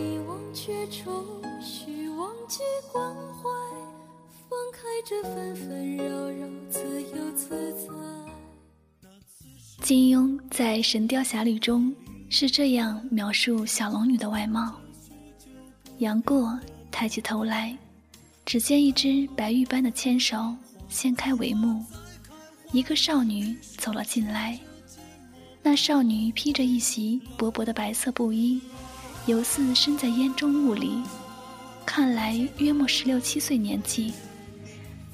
想让你忘却愁绪，忘记关怀，放开这纷纷扰扰，自由自在。金庸在《神雕侠侣》中是这样描述小龙女的外貌：杨过抬起头来，只见一只白玉般的纤手掀开帷幕，一个少女走了进来。那少女披着一袭薄薄的白色布衣，犹似身在烟中雾里，看来约莫十六七岁年纪，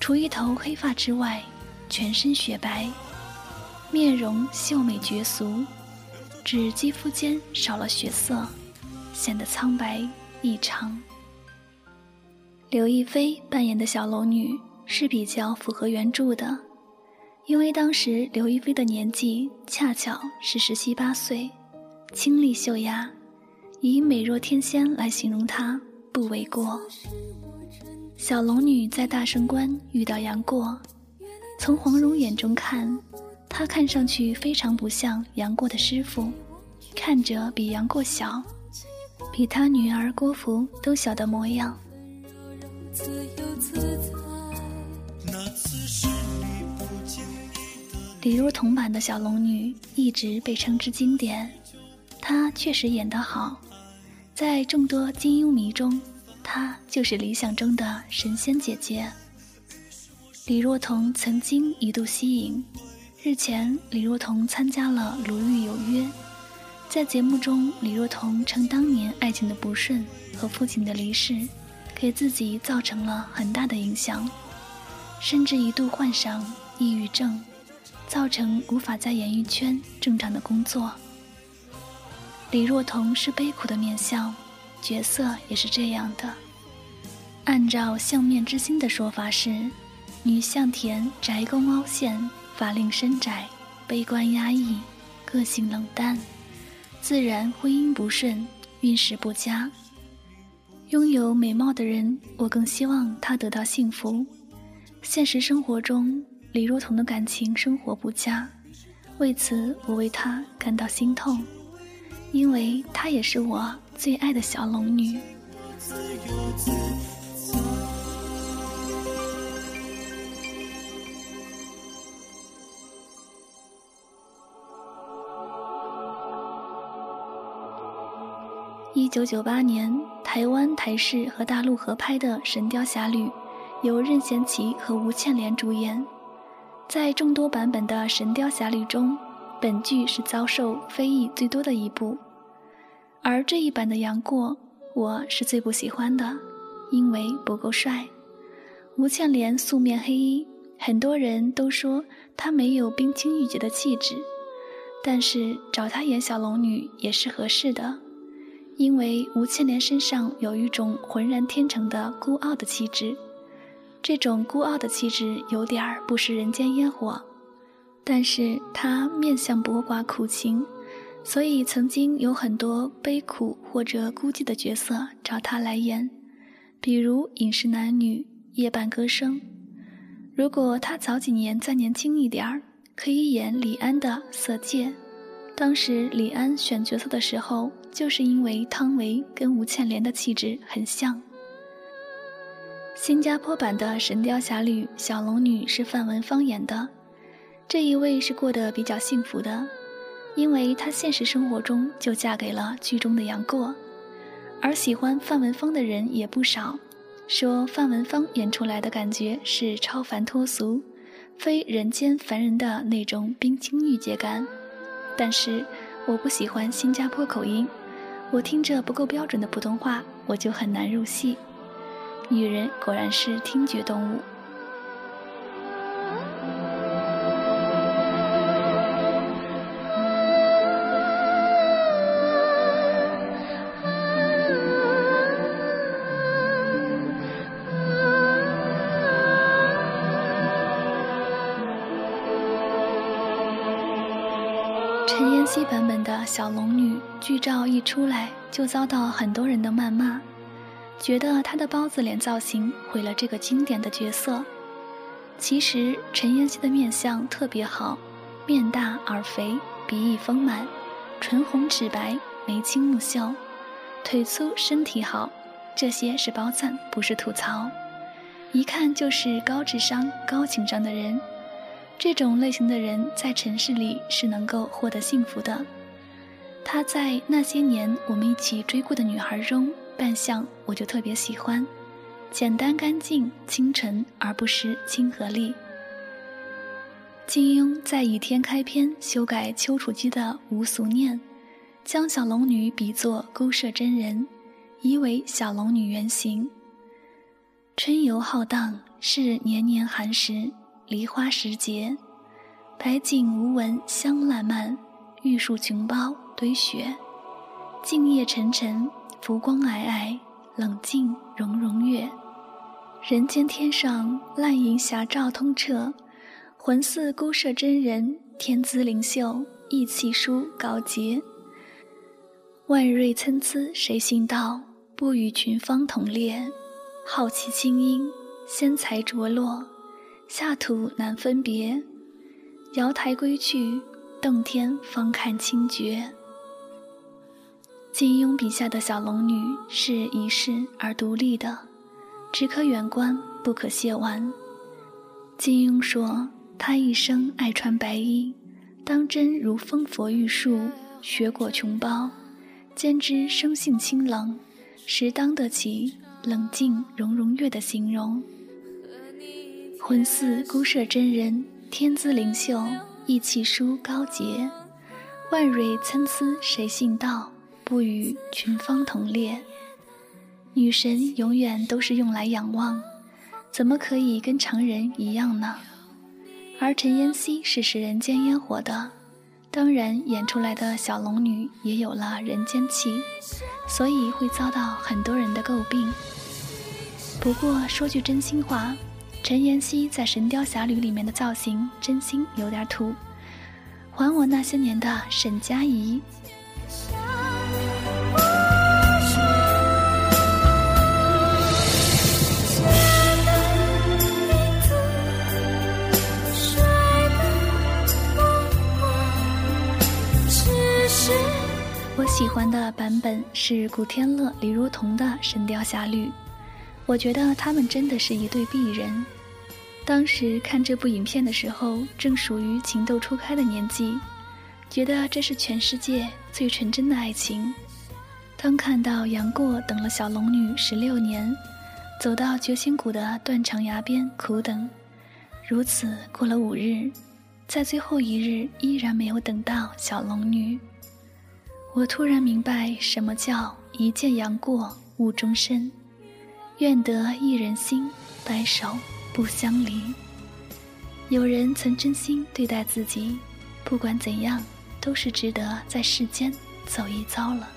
除一头黑发之外，全身雪白。面容秀美绝俗，只肌肤间少了血色，显得苍白异常。刘亦菲扮演的小龙女是比较符合原著的，因为当时刘亦菲的年纪恰巧是十七八岁，清丽秀雅，以美若天仙来形容她不为过。小龙女在大圣关遇到杨过，从黄蓉眼中看。他看上去非常不像杨过的师傅，看着比杨过小，比他女儿郭芙都小的模样。李若彤版的小龙女一直被称之经典，她确实演得好，在众多金庸迷中，她就是理想中的神仙姐姐。李若彤曾经一度吸引。日前，李若彤参加了《鲁豫有约》。在节目中，李若彤称当年爱情的不顺和父亲的离世，给自己造成了很大的影响，甚至一度患上抑郁症，造成无法在演艺圈正常的工作。李若彤是悲苦的面相，角色也是这样的。按照《相面之心》的说法是，女相田宅宫凹陷。法令深窄，悲观压抑，个性冷淡，自然婚姻不顺，运势不佳。拥有美貌的人，我更希望他得到幸福。现实生活中，李若彤的感情生活不佳，为此我为她感到心痛，因为她也是我最爱的小龙女。一九九八年，台湾台视和大陆合拍的《神雕侠侣》，由任贤齐和吴倩莲主演。在众多版本的《神雕侠侣》中，本剧是遭受非议最多的一部。而这一版的杨过，我是最不喜欢的，因为不够帅。吴倩莲素面黑衣，很多人都说她没有冰清玉洁的气质，但是找她演小龙女也是合适的。因为吴倩莲身上有一种浑然天成的孤傲的气质，这种孤傲的气质有点儿不食人间烟火，但是她面相薄寡苦情，所以曾经有很多悲苦或者孤寂的角色找她来演，比如《饮食男女》《夜半歌声》。如果她早几年再年轻一点儿，可以演李安的《色戒》。当时李安选角色的时候。就是因为汤唯跟吴倩莲的气质很像。新加坡版的《神雕侠侣》小龙女是范文芳演的，这一位是过得比较幸福的，因为她现实生活中就嫁给了剧中的杨过，而喜欢范文芳的人也不少，说范文芳演出来的感觉是超凡脱俗，非人间凡人的那种冰清玉洁感，但是我不喜欢新加坡口音。我听着不够标准的普通话，我就很难入戏。女人果然是听觉动物。陈妍希版本的小龙女剧照一出来就遭到很多人的谩骂，觉得她的包子脸造型毁了这个经典的角色。其实陈妍希的面相特别好，面大耳肥，鼻翼丰满，唇红齿白，眉清目秀，腿粗身体好，这些是褒赞，不是吐槽。一看就是高智商、高情商的人。这种类型的人在城市里是能够获得幸福的。他在那些年我们一起追过的女孩中，扮相我就特别喜欢，简单干净、清纯，而不失亲和力。金庸在《倚天》开篇修改丘处机的《无俗念》，将小龙女比作勾舍真人，疑为小龙女原型。春游浩荡，是年年寒食。梨花时节，白景无闻香烂漫，玉树琼苞堆雪。静夜沉沉，浮光霭霭，冷静融融月。人间天上，烂银霞照通彻，魂似孤舍真人，天姿灵秀，意气舒高洁。万瑞参差谁信道？不与群芳同列。好奇清音，仙才着落。下土难分别，瑶台归去，洞天方看清绝。金庸笔下的小龙女是一世而独立的，只可远观，不可亵玩。金庸说，她一生爱穿白衣，当真如风佛玉树，雪果琼苞，兼之生性清冷，实当得起冷静融融月的形容。魂似孤舍真人，天姿灵秀，意气舒高洁。万蕊参差谁信道？不与群芳同列。女神永远都是用来仰望，怎么可以跟常人一样呢？而陈妍希是食人间烟火的，当然演出来的小龙女也有了人间气，所以会遭到很多人的诟病。不过说句真心话。陈妍希在《神雕侠侣》里面的造型真心有点土，还我那些年的沈佳宜。我喜欢的版本是古天乐、李如彤的《神雕侠侣》，我觉得他们真的是一对璧人。当时看这部影片的时候，正属于情窦初开的年纪，觉得这是全世界最纯真的爱情。当看到杨过等了小龙女十六年，走到绝情谷的断肠崖边苦等，如此过了五日，在最后一日依然没有等到小龙女，我突然明白什么叫一见杨过误终身，愿得一人心，白首。不相离。有人曾真心对待自己，不管怎样，都是值得在世间走一遭了。